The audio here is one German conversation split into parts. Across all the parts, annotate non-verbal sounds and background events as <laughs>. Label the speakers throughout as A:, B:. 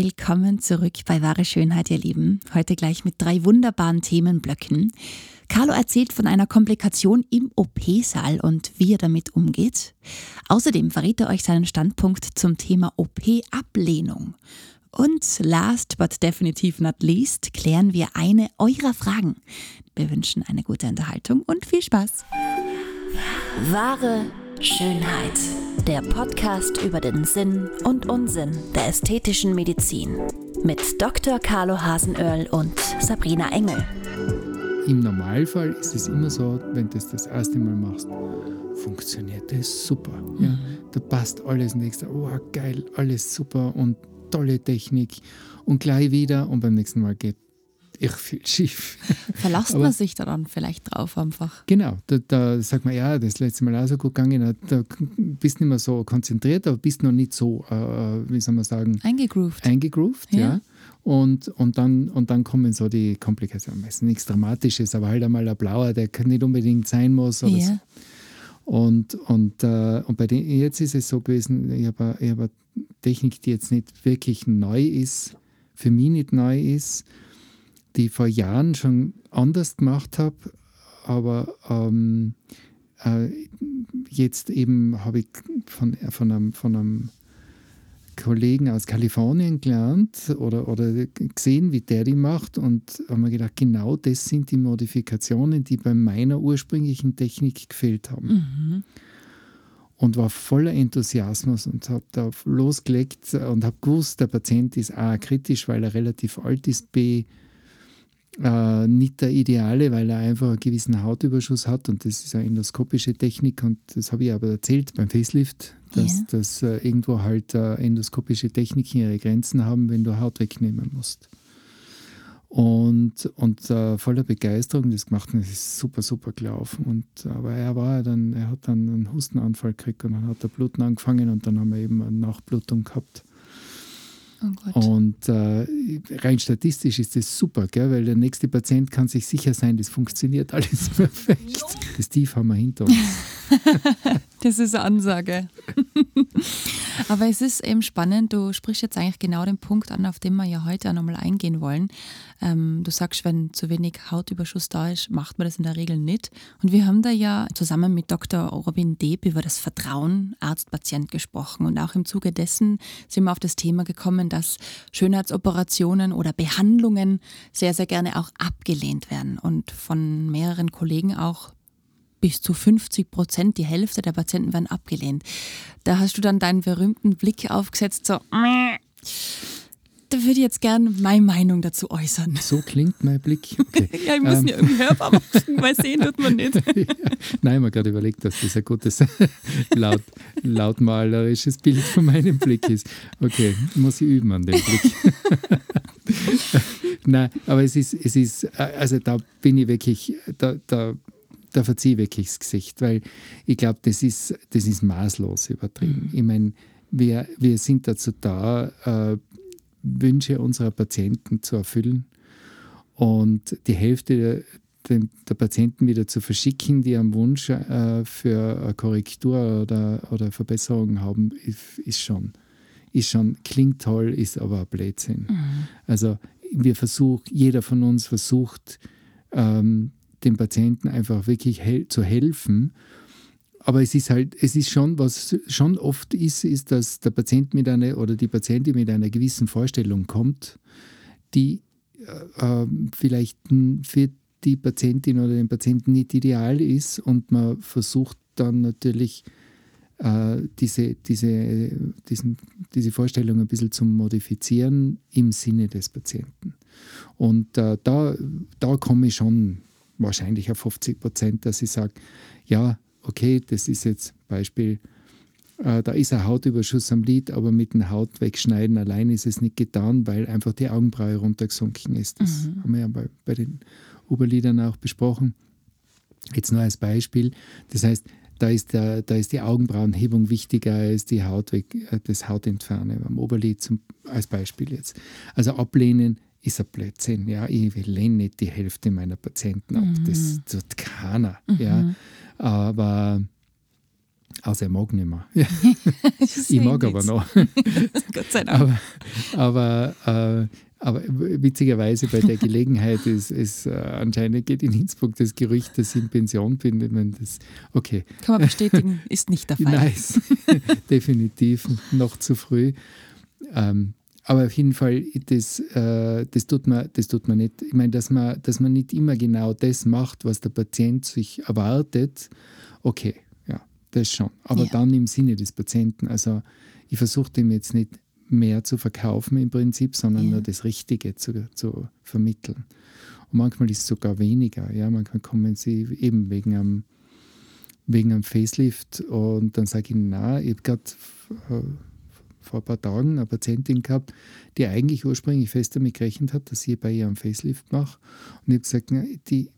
A: Willkommen zurück bei Wahre Schönheit, ihr Lieben. Heute gleich mit drei wunderbaren Themenblöcken. Carlo erzählt von einer Komplikation im OP-Saal und wie er damit umgeht. Außerdem verrät er euch seinen Standpunkt zum Thema OP-Ablehnung. Und last but definitive not least klären wir eine eurer Fragen. Wir wünschen eine gute Unterhaltung und viel Spaß.
B: Wahre Schönheit. Der Podcast über den Sinn und Unsinn der ästhetischen Medizin. Mit Dr. Carlo Hasenöhrl und Sabrina Engel.
C: Im Normalfall ist es immer so, wenn du das das erste Mal machst, funktioniert das super. Ja? Mhm. Da passt alles nächste. Oh, geil, alles super und tolle Technik. Und gleich wieder und beim nächsten Mal geht ich viel schief.
A: Verlasst man sich da dann vielleicht drauf einfach?
C: Genau, da, da sagt man, ja, das letzte Mal auch so gut gegangen, da bist du nicht mehr so konzentriert, aber bist noch nicht so, äh, wie soll man sagen?
A: Eingegroovt.
C: Eingegroovt, ja. ja. Und, und, dann, und dann kommen so die Komplikationen. Meistens nichts Dramatisches, aber halt einmal ein blauer, der nicht unbedingt sein muss. Oder ja. so. Und, und, äh, und bei den, jetzt ist es so gewesen, ich habe hab eine Technik, die jetzt nicht wirklich neu ist, für mich nicht neu ist, die ich vor Jahren schon anders gemacht habe, aber ähm, äh, jetzt eben habe ich von, von, einem, von einem Kollegen aus Kalifornien gelernt oder, oder gesehen, wie der die macht und habe mir gedacht, genau das sind die Modifikationen, die bei meiner ursprünglichen Technik gefehlt haben. Mhm. Und war voller Enthusiasmus und habe da losgelegt und habe gewusst, der Patient ist A kritisch, weil er relativ alt ist, B äh, nicht der Ideale, weil er einfach einen gewissen Hautüberschuss hat und das ist eine endoskopische Technik und das habe ich aber erzählt beim Facelift, dass, yeah. dass äh, irgendwo halt äh, endoskopische Techniken ihre Grenzen haben, wenn du Haut wegnehmen musst. Und, und äh, voller Begeisterung das gemacht und es ist super, super gelaufen. Und, aber er war dann, er hat dann einen Hustenanfall gekriegt und dann hat er Bluten angefangen und dann haben wir eben eine Nachblutung gehabt. Oh und äh, rein statistisch ist das super, gell? weil der nächste Patient kann sich sicher sein, das funktioniert <laughs> alles perfekt. Das Tief haben wir hinter uns. <laughs>
A: das ist eine Ansage. <laughs> Aber es ist eben spannend, du sprichst jetzt eigentlich genau den Punkt an, auf den wir ja heute auch nochmal eingehen wollen. Ähm, du sagst, wenn zu wenig Hautüberschuss da ist, macht man das in der Regel nicht. Und wir haben da ja zusammen mit Dr. Robin Deeb über das Vertrauen Arzt-Patient gesprochen. Und auch im Zuge dessen sind wir auf das Thema gekommen, dass Schönheitsoperationen oder Behandlungen sehr, sehr gerne auch abgelehnt werden und von mehreren Kollegen auch bis zu 50 Prozent, die Hälfte der Patienten werden abgelehnt. Da hast du dann deinen berühmten Blick aufgesetzt, so, da würde ich jetzt gerne meine Meinung dazu äußern.
C: So klingt mein Blick. Okay. <laughs>
A: ja, ich muss ähm. ja irgendwie hörbar machen, weil sehen tut man nicht. <laughs> ja.
C: Nein, ich habe gerade überlegt, dass das ein gutes, <laughs> laut, lautmalerisches Bild von meinem Blick ist. Okay, muss ich üben an dem Blick. Nein, aber es ist, es ist, also da bin ich wirklich, da, da da verziehe ich wirklich das Gesicht, weil ich glaube, das ist, das ist maßlos übertrieben. Mhm. Ich meine, wir, wir sind dazu da, äh, Wünsche unserer Patienten zu erfüllen und die Hälfte der, der Patienten wieder zu verschicken, die einen Wunsch äh, für eine Korrektur oder, oder Verbesserung haben, ist, ist, schon, ist schon, klingt toll, ist aber ein Blödsinn. Mhm. Also wir versuchen, jeder von uns versucht, ähm, dem Patienten einfach wirklich hel zu helfen. Aber es ist halt, es ist schon, was schon oft ist, ist, dass der Patient mit einer oder die Patientin mit einer gewissen Vorstellung kommt, die äh, ähm, vielleicht für die Patientin oder den Patienten nicht ideal ist und man versucht dann natürlich äh, diese, diese, diesen, diese Vorstellung ein bisschen zu modifizieren im Sinne des Patienten. Und äh, da, da komme ich schon wahrscheinlich auf 50 Prozent, dass ich sage, ja, okay, das ist jetzt Beispiel, äh, da ist ein Hautüberschuss am Lid, aber mit dem Haut wegschneiden allein ist es nicht getan, weil einfach die Augenbraue runtergesunken ist. Das mhm. haben wir ja bei, bei den Oberlidern auch besprochen. Jetzt nur als Beispiel. Das heißt, da ist, der, da ist die Augenbrauenhebung wichtiger als die Haut weg, äh, das Hautentfernen am Oberlid zum, als Beispiel jetzt. Also ablehnen ist ein Blödsinn. Ja, ich lehne nicht die Hälfte meiner Patienten ab. Mhm. Das tut keiner. Mhm. Ja. Aber Also er mag nicht mehr. <laughs> ich mag aber noch. <laughs>
A: Gott sei Dank.
C: Aber, aber, äh, aber witzigerweise bei der Gelegenheit ist, ist äh, anscheinend geht in Innsbruck das Gerücht, dass ich in Pension bin. Ich meine, das, okay.
A: Kann man bestätigen, ist nicht der <laughs> Fall.
C: Nice. Definitiv noch zu früh. Ähm, aber auf jeden Fall, das, äh, das, tut man, das tut man nicht. Ich meine, dass man, dass man nicht immer genau das macht, was der Patient sich erwartet, okay, ja, das schon. Aber ja. dann im Sinne des Patienten. Also ich versuche dem jetzt nicht mehr zu verkaufen im Prinzip, sondern ja. nur das Richtige zu, zu vermitteln. Und manchmal ist es sogar weniger. Ja, manchmal kommen sie eben wegen einem, wegen einem Facelift und dann sage ich, na, ich habe gerade äh, vor ein paar Tagen eine Patientin gehabt, die eigentlich ursprünglich fest damit gerechnet hat, dass ich bei ihr einen Facelift mache. Und ich habe gesagt, na, die,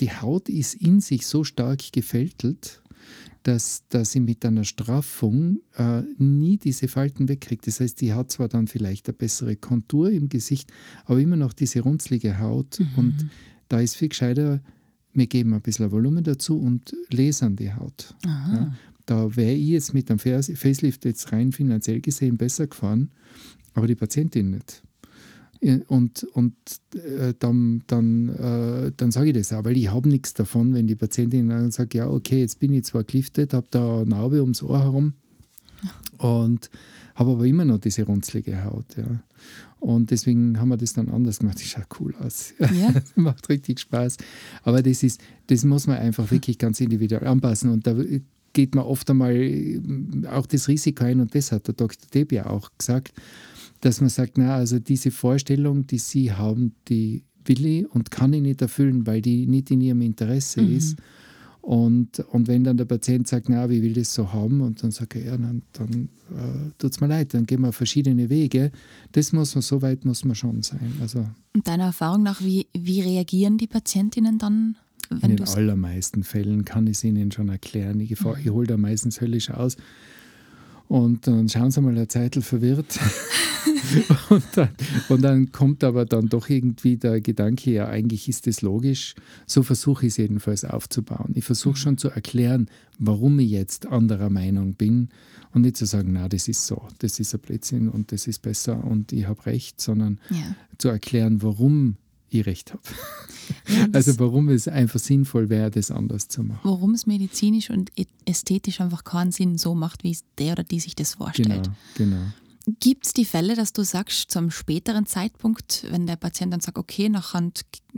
C: die Haut ist in sich so stark gefältelt, dass, dass sie mit einer Straffung äh, nie diese Falten wegkriegt. Das heißt, die hat zwar dann vielleicht eine bessere Kontur im Gesicht, aber immer noch diese runzlige Haut. Mhm. Und da ist viel gescheiter, wir geben ein bisschen Volumen dazu und lasern die Haut. Ja, da wäre ich jetzt mit einem Facelift jetzt rein finanziell gesehen besser gefahren, aber die Patientin nicht. Und, und äh, dann, dann, äh, dann sage ich das auch, weil ich habe nichts davon, wenn die Patientin dann sagt, ja, okay, jetzt bin ich zwar geliftet, habe da eine Narbe ums Ohr herum und habe aber immer noch diese runzlige Haut. Ja. Und deswegen haben wir das dann anders gemacht. Das schaut cool aus. Ja. <laughs> macht richtig Spaß. Aber das ist, das muss man einfach wirklich ganz individuell anpassen. Und da geht man oft einmal auch das Risiko ein, und das hat der Dr. Deb ja auch gesagt, dass man sagt, na, also diese Vorstellung, die Sie haben, die will ich und kann ich nicht erfüllen, weil die nicht in Ihrem Interesse mhm. ist. Und, und wenn dann der Patient sagt, na, wie will das so haben, und dann sage ich, ja, dann, dann äh, tut es mir leid, dann gehen wir verschiedene Wege. Das muss man, so weit muss man schon sein. Also,
A: und deiner Erfahrung nach, wie, wie reagieren die Patientinnen dann?
C: Wenn in den allermeisten Fällen kann ich es ihnen schon erklären. Ich, mhm. ich hole da meistens höllisch aus. Und dann schauen sie mal eine Zeit verwirrt. <laughs> <laughs> und, dann, und, dann, kommt aber dann doch irgendwie der Gedanke, ja, eigentlich ist das logisch. So versuche ich es jedenfalls aufzubauen. Ich versuche schon zu erklären, warum ich jetzt anderer Meinung bin und nicht zu sagen, na, das ist so, das ist ein Blödsinn und das ist besser und ich habe recht, sondern ja. zu erklären, warum ich recht habe. Ja, also warum es einfach sinnvoll wäre, das anders zu machen.
A: Warum es medizinisch und ästhetisch einfach keinen Sinn so macht, wie der oder die sich das vorstellt.
C: Genau, genau.
A: Gibt es die Fälle, dass du sagst, zu einem späteren Zeitpunkt, wenn der Patient dann sagt, okay, nachher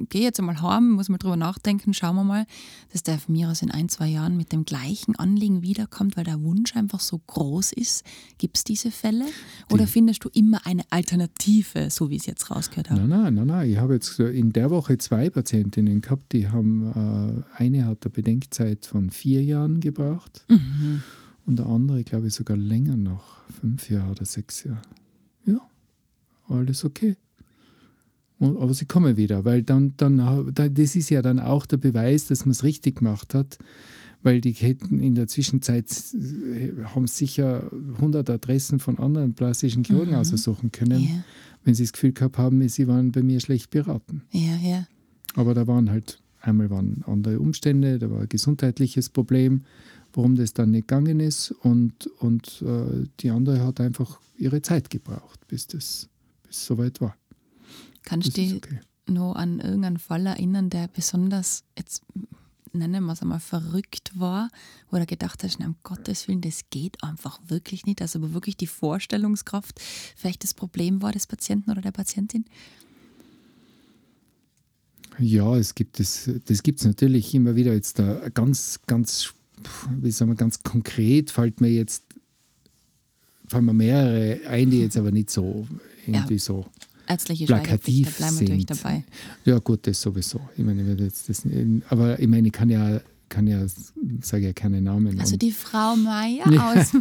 A: gehe jetzt einmal heim, muss mal drüber nachdenken, schauen wir mal, dass der von mir aus in ein, zwei Jahren mit dem gleichen Anliegen wiederkommt, weil der Wunsch einfach so groß ist? Gibt es diese Fälle? Oder die, findest du immer eine Alternative, so wie ich es jetzt rausgehört habe?
C: Nein, nein, nein, nein. Ich habe jetzt in der Woche zwei Patientinnen gehabt, die haben, äh, eine hat eine Bedenkzeit von vier Jahren gebraucht. Mhm und der andere, glaube ich, sogar länger noch, fünf Jahre oder sechs Jahre. Ja, alles okay. Und, aber sie kommen wieder, weil dann, dann, das ist ja dann auch der Beweis, dass man es richtig gemacht hat, weil die hätten in der Zwischenzeit, äh, haben sicher 100 Adressen von anderen plastischen Chirurgen mhm. aussuchen können, ja. wenn sie das Gefühl gehabt haben, sie waren bei mir schlecht beraten.
A: Ja, ja.
C: Aber da waren halt, einmal waren andere Umstände, da war ein gesundheitliches Problem, warum das dann nicht gegangen ist. Und, und äh, die andere hat einfach ihre Zeit gebraucht, bis das bis soweit war.
A: Kannst du dich okay. noch an irgendeinen Fall erinnern, der besonders, jetzt nennen wir es einmal, verrückt war, wo du gedacht hast, um Gottes Willen, das geht einfach wirklich nicht. Also wo wirklich die Vorstellungskraft vielleicht das Problem war des Patienten oder der Patientin?
C: Ja, es gibt es, das gibt es natürlich immer wieder jetzt da ganz, ganz wie sagen wir, ganz konkret fällt mir jetzt, fallen mir mehrere ein, die jetzt aber nicht so irgendwie ja. so
A: Ärztliche plakativ da bleiben wir sind. dabei.
C: Ja gut, das sowieso. Ich meine, jetzt das, aber ich meine, ich kann ja kann ja, sage ja keine Namen.
A: Also die Frau Meier ja. aus. <laughs>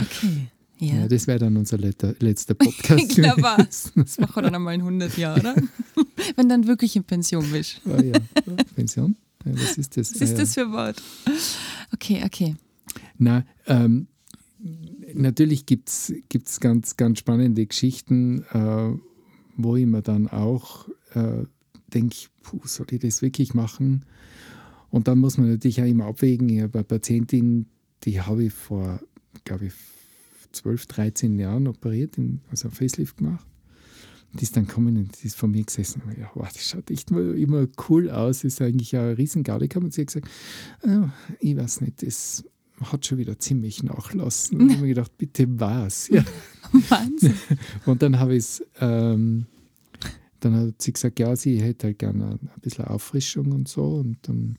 A: okay. Ja.
C: ja das wäre dann unser letzter, letzter Podcast. <laughs>
A: Wunderbar. Das machen wir dann einmal in 100 Jahren, oder? <laughs> Wenn dann wirklich in Pension bist.
C: Ah, ja. Pension? Was ist das?
A: Was ist das für ein Wort? Okay, okay.
C: Na, ähm, natürlich gibt es ganz, ganz spannende Geschichten, äh, wo ich mir dann auch äh, denke, soll ich das wirklich machen? Und dann muss man natürlich auch immer abwägen. Ich habe eine Patientin, die habe ich vor, glaube ich, 12, 13 Jahren operiert, also ein Facelift gemacht. Die ist dann gekommen und die ist vor mir gesessen. Und ja, wow, das schaut echt immer, immer cool aus. Ist eigentlich ein Riesengarde. Und sie hat gesagt, oh, ich weiß nicht, das hat schon wieder ziemlich nachlassen. Und ich habe mir gedacht, bitte was? Ja. <laughs>
A: Wahnsinn. <laughs>
C: Und dann habe ich es, ähm, dann hat sie gesagt, ja, sie hätte halt gerne ein bisschen Auffrischung und so. Und dann,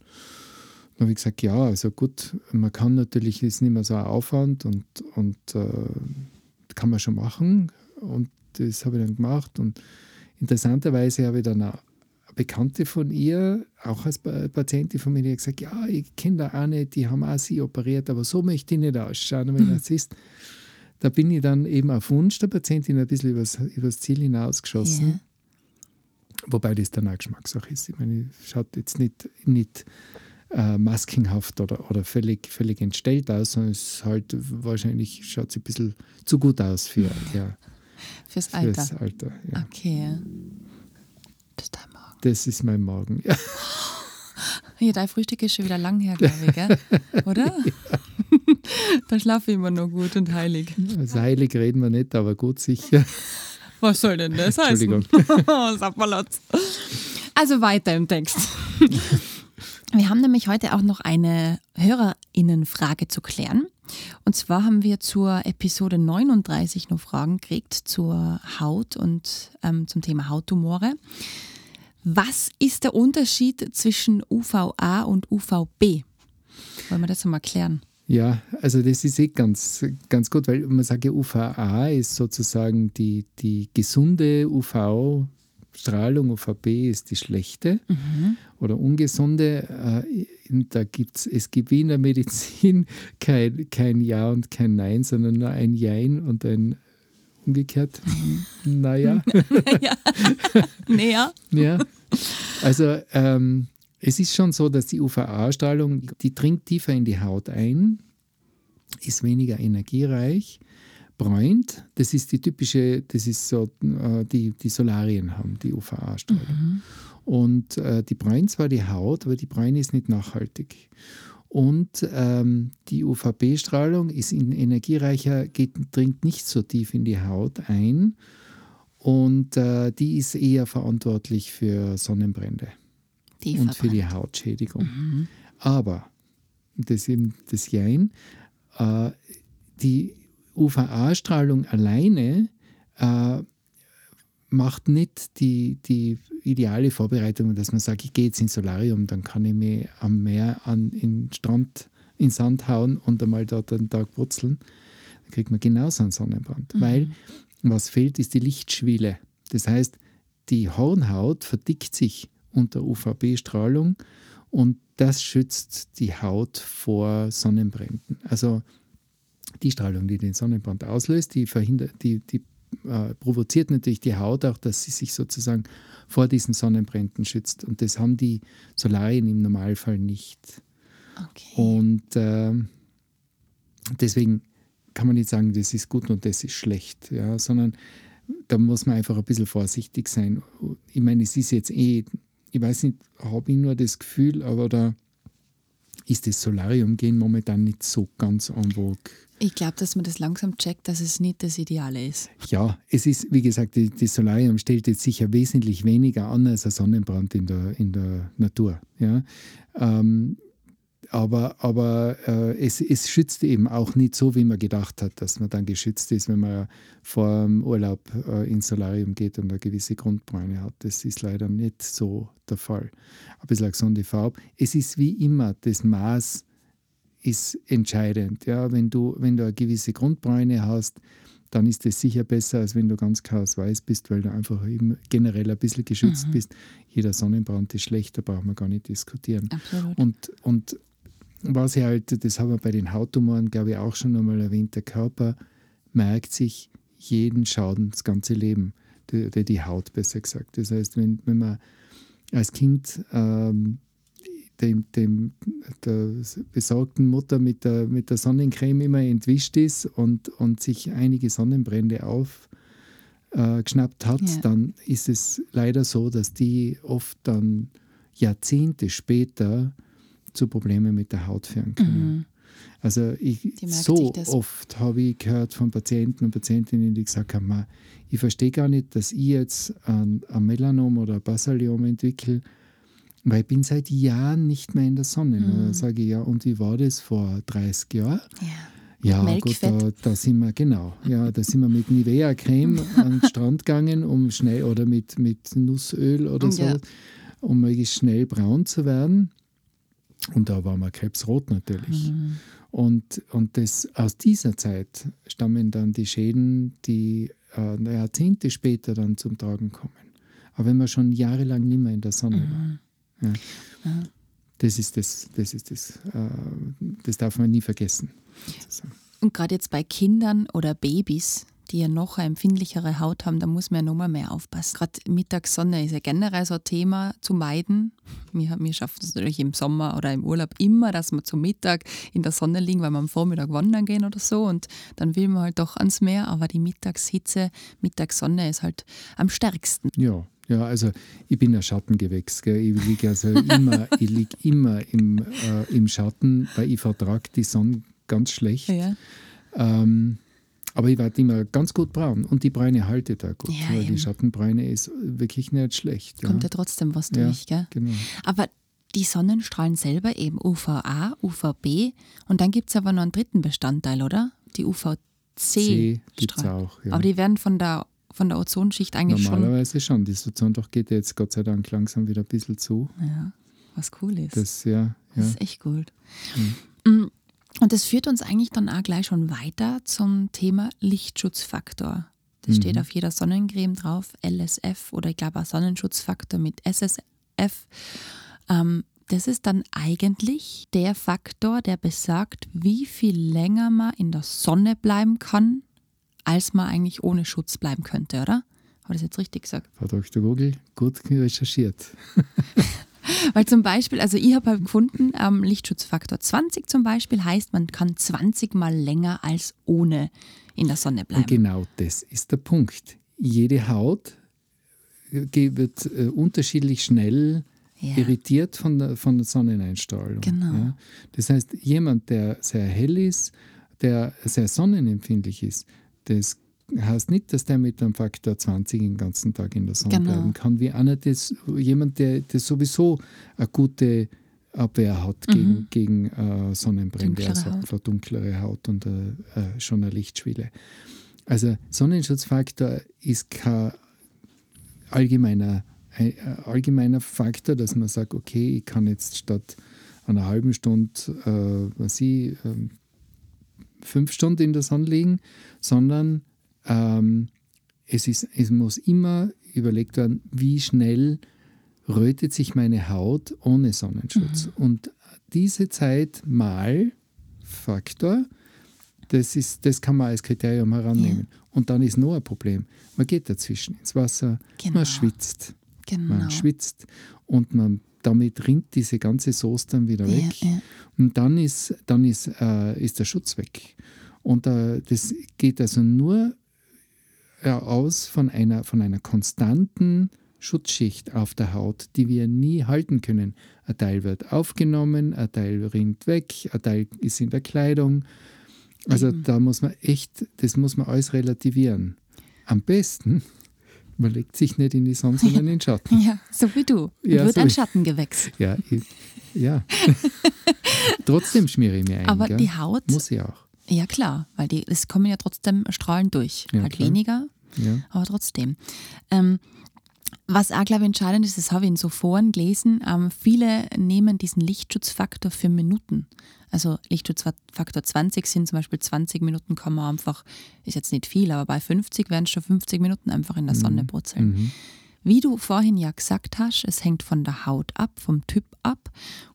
C: dann habe ich gesagt, ja, also gut, man kann natürlich, ist nicht mehr so ein Aufwand und, und äh, kann man schon machen. Und das habe ich dann gemacht. Und interessanterweise habe ich dann auch Bekannte von ihr, auch als Patientin von mir, gesagt, ja, ich kenne da eine, die haben auch sie operiert, aber so möchte ich nicht ausschauen. Wenn das ist, da bin ich dann eben auf Wunsch der Patientin ein bisschen übers, übers Ziel hinausgeschossen. Yeah. Wobei das dann auch Geschmackssache ist. Ich meine, schaut jetzt nicht, nicht äh, maskinghaft oder, oder völlig, völlig entstellt aus, sondern es ist halt wahrscheinlich schaut sie ein bisschen zu gut aus für, ja,
A: fürs Alter.
C: Fürs Alter
A: ja. Okay. Das ist dein Magen.
C: Das ist mein Magen, ja. <laughs>
A: Hier, dein Frühstück ist schon wieder lang her, glaube ich, gell? <laughs> oder? Ja. <laughs> da schlafe ich immer noch gut und heilig.
C: Also heilig reden wir nicht, aber gut sicher.
A: Was soll denn das heißen? Entschuldigung. also weiter im Text. Wir haben nämlich heute auch noch eine Hörerinnenfrage zu klären. Und zwar haben wir zur Episode 39 noch Fragen gekriegt zur Haut und ähm, zum Thema Hauttumore. Was ist der Unterschied zwischen UVA und UVB? Wollen wir das mal klären?
C: Ja, also das ist eh ganz, ganz gut, weil man sagt ja, UVA ist sozusagen die, die gesunde UV- Strahlung UVB ist die schlechte mhm. oder ungesunde. Äh, da gibt's, es gibt wie in der Medizin <laughs> kein, kein Ja und kein Nein, sondern nur ein Jein und ein umgekehrt. <laughs> Naja. <laughs>
A: ja. Näher.
C: ja. Also ähm, es ist schon so, dass die UVA-Strahlung, die dringt tiefer in die Haut ein, ist weniger energiereich bräunt. Das ist die typische, das ist so, äh, die, die Solarien haben, die UVA-Strahlung. Mhm. Und äh, die bräunt zwar die Haut, aber die Bräune ist nicht nachhaltig. Und ähm, die UVB-Strahlung ist in energiereicher, geht, dringt nicht so tief in die Haut ein. Und äh, die ist eher verantwortlich für Sonnenbrände die und für die Hautschädigung. Mhm. Aber, das ist eben das Jein, äh, die UVA-Strahlung alleine äh, macht nicht die, die ideale Vorbereitung, dass man sagt, ich gehe jetzt ins Solarium, dann kann ich mich am Meer an in Strand in Sand hauen und einmal dort einen Tag putzeln. Dann kriegt man genauso einen Sonnenbrand. Mhm. Weil was fehlt, ist die Lichtschwille. Das heißt, die Hornhaut verdickt sich unter UVB-Strahlung und das schützt die Haut vor Sonnenbränden. Also die Strahlung, die den Sonnenbrand auslöst, die, verhindert, die, die äh, provoziert natürlich die Haut auch, dass sie sich sozusagen vor diesen Sonnenbränden schützt. Und das haben die Solarien im Normalfall nicht.
A: Okay.
C: Und äh, deswegen kann man nicht sagen, das ist gut und das ist schlecht, ja, sondern da muss man einfach ein bisschen vorsichtig sein. Ich meine, es ist jetzt eh, ich weiß nicht, habe ich nur das Gefühl, aber da ist das Solarium gehen momentan nicht so ganz en vogue.
A: Ich glaube, dass man das langsam checkt, dass es nicht das Ideale ist.
C: Ja, es ist, wie gesagt, das Solarium stellt jetzt sicher wesentlich weniger an als ein Sonnenbrand in der, in der Natur. Ja? Ähm, aber aber äh, es, es schützt eben auch nicht so, wie man gedacht hat, dass man dann geschützt ist, wenn man vor dem Urlaub äh, ins Solarium geht und eine gewisse Grundbräune hat. Das ist leider nicht so der Fall. Ein bisschen eine gesunde Farbe. Es ist wie immer, das Maß ist entscheidend. Ja? Wenn, du, wenn du eine gewisse Grundbräune hast, dann ist es sicher besser, als wenn du ganz chaos-weiß bist, weil du einfach eben generell ein bisschen geschützt mhm. bist. Jeder Sonnenbrand ist schlecht, da braucht man gar nicht diskutieren.
A: Absolut.
C: Und, und was ich halt, das haben wir bei den Hauttumoren, glaube ich, auch schon einmal erwähnt, der Körper merkt sich jeden Schaden das ganze Leben, oder die Haut besser gesagt. Das heißt, wenn, wenn man als Kind ähm, dem, dem, der besorgten Mutter mit der, mit der Sonnencreme immer entwischt ist und, und sich einige Sonnenbrände aufgeschnappt äh, hat, ja. dann ist es leider so, dass die oft dann Jahrzehnte später zu Problemen mit der Haut führen können.
A: Mhm.
C: Also ich, so oft habe ich gehört von Patienten und Patientinnen, die gesagt haben, "Ma, ich verstehe gar nicht, dass ich jetzt ein, ein Melanom oder ein Basaliom entwickle, weil ich bin seit Jahren nicht mehr in der Sonne.
A: Mhm.
C: Da sage ich, ja, und wie war das vor 30 Jahren?
A: Ja.
C: Ja,
A: Melkfett.
C: gut, da, da sind wir, genau, ja, da sind wir mit Nivea-Creme <laughs> an den Strand gegangen, um schnell, oder mit, mit Nussöl oder so,
A: Ja.
C: um möglichst schnell braun zu werden. Und da waren wir krebsrot natürlich.
A: Mhm.
C: Und, und das, aus dieser Zeit stammen dann die Schäden, die äh, Jahrzehnte später dann zum Tragen kommen. Aber wenn man schon jahrelang nicht mehr in der Sonne
A: Mhm.
C: war. Ja. Das ist das, das ist das, äh, das darf man nie vergessen. sozusagen.
A: Und gerade jetzt bei Kindern oder Babys, die ja noch eine empfindlichere Haut haben, da muss man ja nochmal mehr aufpassen. Gerade Mittagssonne ist ja generell so ein Thema zu meiden. Wir, wir schaffen es natürlich im Sommer oder im Urlaub immer, dass wir zum Mittag in der Sonne liegen, weil wir am Vormittag wandern gehen oder so. Und dann will man halt doch ans Meer, aber die Mittagshitze, Mittagssonne ist halt am stärksten.
C: Ja, ja, also ich bin ein Schattengewächs. Gell. Ich liege also immer, <laughs> ich lieg immer im, äh, im Schatten, weil ich vertrage die Sonne ganz schlecht.
A: Ja.
C: Ähm, aber ich werde immer ganz gut braun und die Bräune haltet da gut,
A: Ja,
C: weil
A: eben.
C: die Schattenbräune ist wirklich nicht schlecht.
A: Kommt ja
C: ja.
A: trotzdem was
C: Ja.
A: durch, gell?
C: Genau.
A: Aber die Sonnenstrahlen selber eben UVA, UVB und dann gibt es aber noch einen dritten Bestandteil, oder? Die
C: C gibt es
A: UVC-Strahlen.
C: auch. Ja.
A: Aber die werden von der, von der Ozonschicht eigentlich schon.
C: Normalerweise schon. Die Ozonloch geht ja jetzt Gott sei Dank langsam wieder ein bisschen zu.
A: Ja, was cool ist.
C: Das, ja,
A: Das
C: ja.
A: ist echt gut. Mm, Und das führt uns eigentlich dann auch gleich schon weiter zum Thema Lichtschutzfaktor. Das steht
C: Mhm.
A: auf jeder Sonnencreme drauf, LSF oder ich glaube auch Sonnenschutzfaktor mit SSF. Ähm, das ist dann eigentlich der Faktor, der besagt, wie viel länger man in der Sonne bleiben kann, als man eigentlich ohne Schutz bleiben könnte, oder? Habe ich das jetzt richtig gesagt?
C: Frau Dr. Gogel, gut recherchiert. <laughs> <laughs>
A: Weil zum Beispiel, also ich habe halt gefunden, ähm, Lichtschutzfaktor 20 zum Beispiel heißt, man kann 20 mal länger als ohne in der Sonne bleiben.
C: Und genau das ist der Punkt. Jede Haut äh, wird äh, unterschiedlich schnell
A: Ja.
C: irritiert von der, von der Sonneneinstrahlung.
A: Genau.
C: Ja. Das heißt, jemand, der sehr hell ist, der sehr sonnenempfindlich ist, das heißt nicht, dass der mit einem Faktor 20 den ganzen Tag in der Sonne
A: Genau.
C: bleiben kann, wie einer, das, jemand, der, der sowieso eine gute Abwehr hat gegen, gegen äh, Sonnenbrände,
A: Mhm. Dunklere
C: also
A: Haut.
C: einfach dunklere Haut und äh, äh, schon eine Lichtschwelle. Also Sonnenschutzfaktor ist kein allgemeiner, ein, äh, allgemeiner Faktor, dass man sagt, okay, ich kann jetzt statt einer halben Stunde, äh, was ich, ähm, fünf Stunden in der Sonne liegen, sondern ähm, es, ist, es muss immer überlegt werden, wie schnell rötet sich meine Haut ohne Sonnenschutz. Und diese Zeit mal Faktor, das, ist, das kann man als Kriterium herannehmen. Und dann ist noch ein Problem. Man geht dazwischen ins Wasser,
A: Genau.
C: man schwitzt.
A: Genau.
C: Man schwitzt und man, damit rinnt diese ganze Sauce dann wieder
A: Ja,
C: weg.
A: ja.
C: Und dann ist, dann ist, äh, ist der Schutz weg. Und äh, das geht also nur aus von einer, von einer konstanten Schutzschicht auf der Haut, die wir nie halten können. Ein Teil wird aufgenommen, ein Teil rinnt weg, ein Teil ist in der Kleidung. Also da muss man echt, das muss man alles relativieren. Am besten, <laughs> man legt sich nicht in die Sonne, sondern in den Schatten. <laughs>
A: Ja, so wie du. Und
C: Ja,
A: wird
C: so
A: ein Schattengewächs.
C: Ja, ich, ja. <laughs> Trotzdem schmiere ich mir ein.
A: Aber
C: gell?
A: die Haut,
C: Muss ich auch.
A: Ja klar, weil die, es kommen ja trotzdem Strahlen durch.
C: Ja,
A: halt
C: klar.
A: weniger,
C: Ja.
A: aber trotzdem. Ähm, was auch, glaube ich, entscheidend ist, das habe ich in so Foren gelesen, ähm, viele nehmen diesen Lichtschutzfaktor für Minuten. Also Lichtschutzfaktor 20 sind zum Beispiel 20 Minuten kann man einfach, ist jetzt nicht viel, aber bei 50 werden es schon 50 Minuten einfach in der Sonne brutzeln.
C: Mhm.
A: Wie du vorhin ja gesagt hast, es hängt von der Haut ab, vom Typ ab.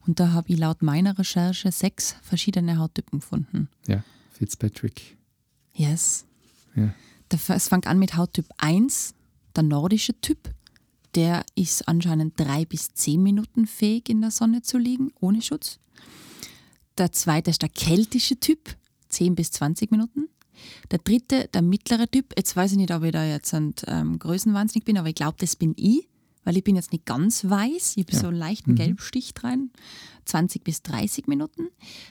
A: Und da habe ich laut meiner Recherche sechs verschiedene Hauttypen gefunden.
C: ja, Fitzpatrick.
A: Yes.
C: Ja.
A: Der- Es fängt an mit Hauttyp 1, der nordische Typ. Der ist anscheinend drei bis zehn Minuten fähig, in der Sonne zu liegen, ohne Schutz. Der zweite ist der keltische Typ, 10 bis 20 Minuten. Der dritte, der mittlere Typ, jetzt weiß ich nicht, ob ich da jetzt ein ähm, Größenwahnsinnig bin, aber ich glaube, das bin ich, weil ich bin jetzt nicht ganz weiß, ich habe
C: Ja.
A: so einen leichten Gelbstich rein, 20 bis 30 Minuten.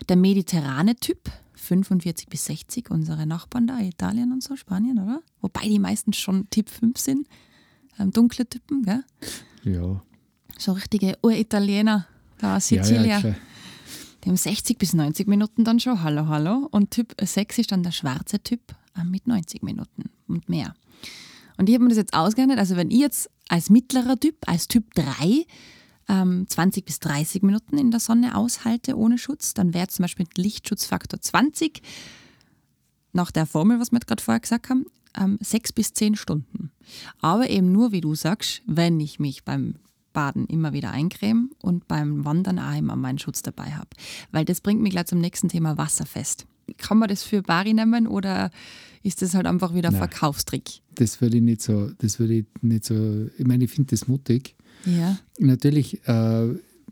A: Der mediterrane Typ, 45 bis 60, unsere Nachbarn da, Italien und so, Spanien, oder? Wobei die meistens schon Tipp 5 sind, ähm, dunkle Typen, gell?
C: Ja,
A: So richtige Uritaliener, da aus
C: ja, ja,
A: Sizilien. Die haben 60 bis 90 Minuten dann schon, hallo, hallo. Und Typ 6 ist dann der schwarze Typ äh, mit 90 Minuten und mehr. Und ich habe mir das jetzt ausgerechnet, also wenn ich jetzt als mittlerer Typ, als Typ 3, ähm, 20 bis 30 Minuten in der Sonne aushalte ohne Schutz, dann wäre zum Beispiel Lichtschutzfaktor 20, nach der Formel, was wir gerade vorher gesagt haben, ähm, 6 bis 10 Stunden. Aber eben nur, wie du sagst, wenn ich mich beim Baden immer wieder eincreme und beim Wandern auch immer meinen Schutz dabei habe. Weil das bringt mich gleich zum nächsten Thema wasserfest. Kann man das für Bari nehmen oder ist das halt einfach wieder ein
C: Nein.
A: Verkaufstrick?
C: Das würde ich nicht so, das würde ich nicht so, ich meine, ich finde das mutig.
A: Ja.
C: Natürlich äh,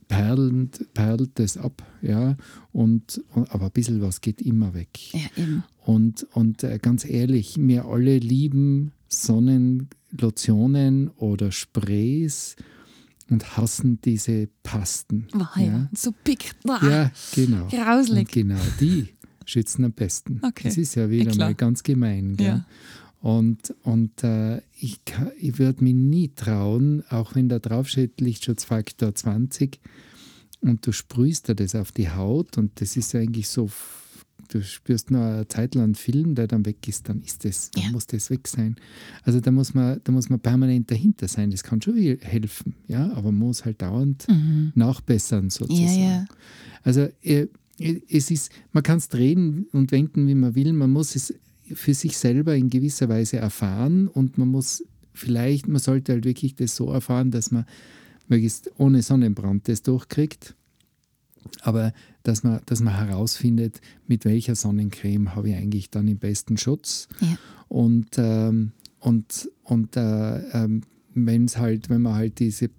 C: perlend, perlt das ab, ja, und, und, aber ein bisschen was geht immer weg.
A: Ja, eben.
C: Und, und äh, ganz ehrlich, wir alle lieben Sonnenlotionen oder Sprays und hassen diese Pasten.
A: War ja. So. Ah,
C: ja genau.
A: Grauslig.
C: Und genau die schützen am besten.
A: Okay.
C: Das ist ja
A: Ja,
C: wieder
A: klar.
C: mal ganz gemein. Gell?
A: Ja.
C: Und, und äh, ich, ich würde mich nie trauen, auch wenn da draufsteht Lichtschutzfaktor 20 und du sprühst dir das auf die Haut und das ist eigentlich so, du spürst nur eine Zeit lang einen Film, der dann weg ist, dann ist das, dann
A: Ja.
C: muss das weg sein. Also da muss man, da muss man permanent dahinter sein. Das kann schon helfen, ja, aber man muss halt dauernd nachbessern sozusagen.
A: Mhm. Ja, ja.
C: Also äh, es ist, man kann es drehen und wenden, wie man will. Man muss es für sich selber in gewisser Weise erfahren und man muss vielleicht, man sollte halt wirklich das so erfahren, dass man möglichst ohne Sonnenbrand das durchkriegt. Aber dass man, dass man herausfindet, mit welcher Sonnencreme habe ich eigentlich dann den besten Schutz.
A: Ja.
C: Und, ähm, und, und äh, ähm, wenn's halt, wenn man halt diese,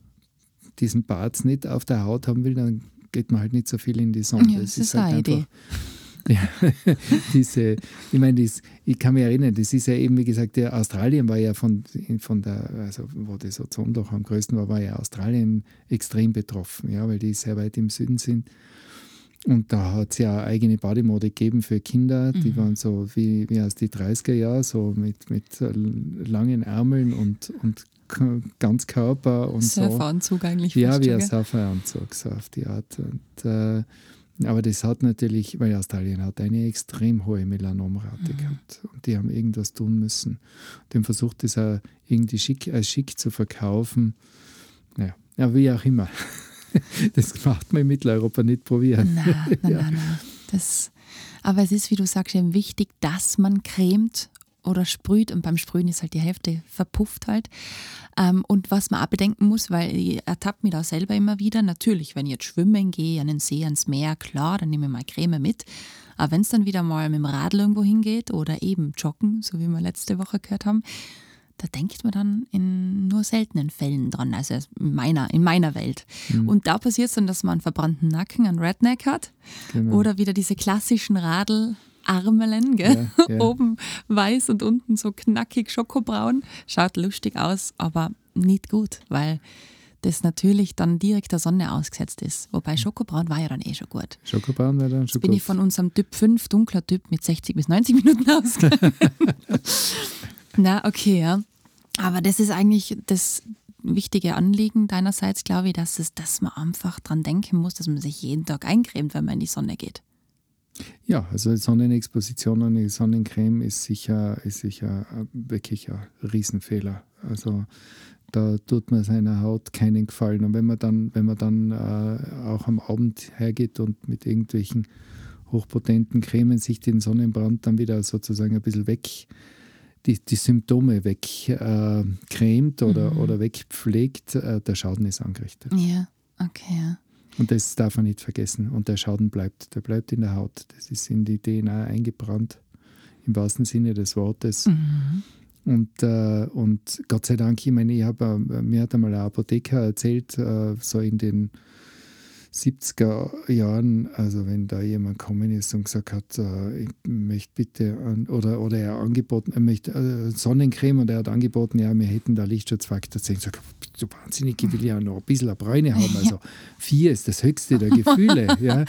C: diesen Bart nicht auf der Haut haben will, dann geht man halt nicht so viel in die Sonne.
A: Ja, das ist eine Idee.
C: Ja, <laughs> diese, ich meine, das, ich kann mich erinnern, das ist ja eben, wie gesagt, der Australien war ja von, von der, also wo das Ozonloch am größten war, war ja Australien extrem betroffen, ja, weil die sehr weit im Süden sind. Und da hat es ja eigene Bademode gegeben für Kinder, die waren so wie, wie aus die 30er Jahre, so mit, mit langen Ärmeln und, und K- Ganzkörper und so.
A: Surferanzug eigentlich.
C: Ja, wie ein? Surferanzug, so auf die Art. Und, äh, aber das hat natürlich, weil Australien hat eine extrem hohe Melanomrate gehabt. Und die haben irgendwas tun müssen. Die haben versucht, das auch irgendwie schick, als schick zu verkaufen. Naja, ja, wie auch immer. <laughs> Das macht man in Mitteleuropa nicht probieren.
A: Nein, nein, nein, nein. Das, aber es ist, wie du sagst, eben wichtig, dass man cremt oder sprüht. Und beim Sprühen ist halt die Hälfte verpufft halt. Ähm, und was man auch bedenken muss, weil ich ertappe mich da selber immer wieder, natürlich, wenn ich jetzt schwimmen gehe, an den See, ans Meer, klar, dann nehme ich mal Creme mit. Aber wenn es dann wieder mal mit dem Radl irgendwo hingeht oder eben joggen, so wie wir letzte Woche gehört haben, da denkt man dann in nur seltenen Fällen dran, also in meiner, in meiner Welt. Und da passiert es dann, dass man einen verbrannten Nacken, einen Redneck hat
C: Genau.
A: oder wieder diese klassischen Gell?
C: Ja, ja. <laughs>
A: oben weiß und unten so knackig schokobraun. Schaut lustig aus, aber nicht gut, weil das natürlich dann direkt der Sonne ausgesetzt ist. Wobei Schokobraun war ja dann eh schon gut.
C: Schokobraun wäre dann schon
A: Bin
C: gut.
A: ich von unserem Typ 5, dunkler Typ mit 60 bis 90 Minuten <laughs> ausgegangen. <laughs> Na, okay, ja. Aber das ist eigentlich das wichtige Anliegen deinerseits, glaube ich, dass, es, dass man einfach dran denken muss, dass man sich jeden Tag eincremt, wenn man in die Sonne geht.
C: Ja, also Sonnenexposition und Sonnencreme ist sicher, ist sicher äh, wirklich ein Riesenfehler. Also da tut man seiner Haut keinen Gefallen. Und wenn man dann, wenn man dann äh, auch am Abend hergeht und mit irgendwelchen hochpotenten Cremen sich den Sonnenbrand dann wieder sozusagen ein bisschen weg, die, die Symptome wegcremt äh, oder, oder wegpflegt, äh, der Schaden ist angerichtet.
A: Ja, okay, ja.
C: Und das darf man nicht vergessen. Und der Schaden bleibt, der bleibt in der Haut. Das ist in die DNA eingebrannt, im wahrsten Sinne des Wortes. Und, äh, und Gott sei Dank, ich meine, ich habe, äh, mir hat einmal ein Apotheker erzählt, äh, so in den 70er Jahren, also wenn da jemand gekommen ist und gesagt hat, äh, ich möchte bitte, an, oder, oder er angeboten, er möchte äh, Sonnencreme und er hat angeboten, ja, wir hätten da Lichtschutzfaktor 10. Ich sage, so wahnsinnig, ich will ja noch ein bisschen eine Bräune haben. <laughs> Also vier ist das höchste der Gefühle. <laughs> ja.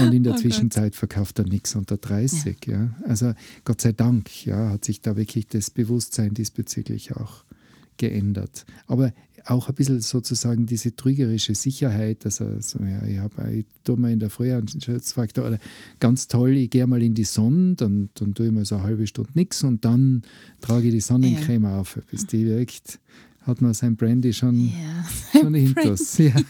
C: Und in der oh Zwischenzeit Gott. verkauft er nichts unter 30. Ja. ja. Also Gott sei Dank ja, hat sich da wirklich das Bewusstsein diesbezüglich auch geändert. Aber auch ein bisschen sozusagen diese trügerische Sicherheit, dass er so, ja, ich, hab, ich tue mir in der Früh einen Schutzfaktor, oder ganz toll, ich gehe mal in die Sonne, dann, dann tue ich mal so eine halbe Stunde nichts und dann trage ich die Sonnencreme ja. auf, bis die wirkt, hat man sein Brandy schon, ja. schon hinters. Ja. <laughs>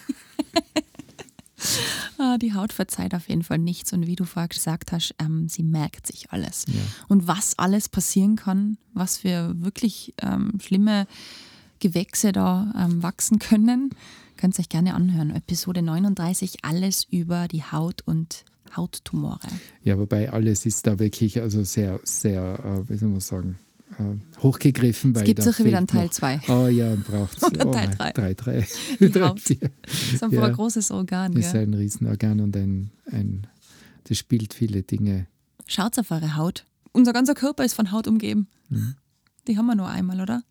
A: Ah, die Haut verzeiht auf jeden Fall nichts und wie du vorher gesagt hast, ähm, sie merkt sich alles. Ja. Und was alles passieren kann, was für wirklich ähm, schlimme Gewächse da ähm, wachsen können, könnt ihr euch gerne anhören. Episode 39, alles über die Haut und Hauttumore.
C: Ja, wobei alles ist da wirklich also sehr, sehr, äh, wie soll man sagen, äh, hochgegriffen.
A: Es gibt sicher wieder einen Teil 2.
C: Oh ja, braucht es. <laughs>
A: Oder oh, Teil 3.
C: 3, 3.
A: Das ist einfach ja. ein großes Organ.
C: Das ist ein Riesenorgan und ein, ein, das spielt viele Dinge.
A: Schaut auf eure Haut. Unser ganzer Körper ist von Haut umgeben. Mhm. Die haben wir nur einmal, oder?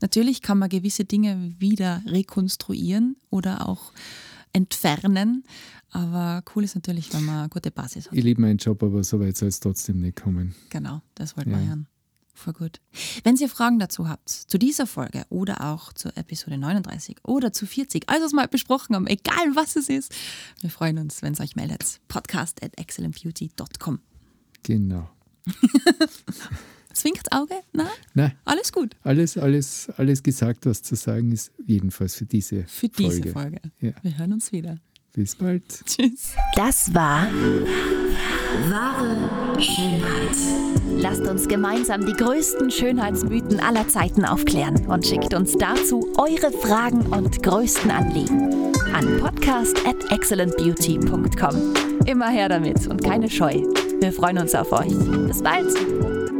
A: Natürlich kann man gewisse Dinge wieder rekonstruieren oder auch entfernen. Aber cool ist natürlich, wenn man eine gute Basis hat.
C: Ich liebe meinen Job, aber so weit soll es trotzdem nicht kommen.
A: Genau, das wollten ja. wir hören. Voll gut. Wenn ihr Fragen dazu habt, zu dieser Folge oder auch zur Episode 39 oder zu 40, alles mal besprochen haben, egal was es ist, wir freuen uns, wenn es euch meldet. Podcast at excellentbeauty.com.
C: Genau. <laughs>
A: Zwinkt Auge? Na?
C: Nein.
A: Alles gut.
C: Alles, alles, alles gesagt, was zu sagen ist, jedenfalls für diese
A: für
C: Folge. Für
A: diese Folge. Ja. Wir hören uns wieder.
C: Bis bald. <laughs>
A: Tschüss.
B: Das war wahre Schönheit. Lasst uns gemeinsam die größten Schönheitsmythen aller Zeiten aufklären und schickt uns dazu eure Fragen und größten Anliegen an podcast at excellentbeauty.com. Immer her damit und keine Scheu. Wir freuen uns auf euch. Bis bald!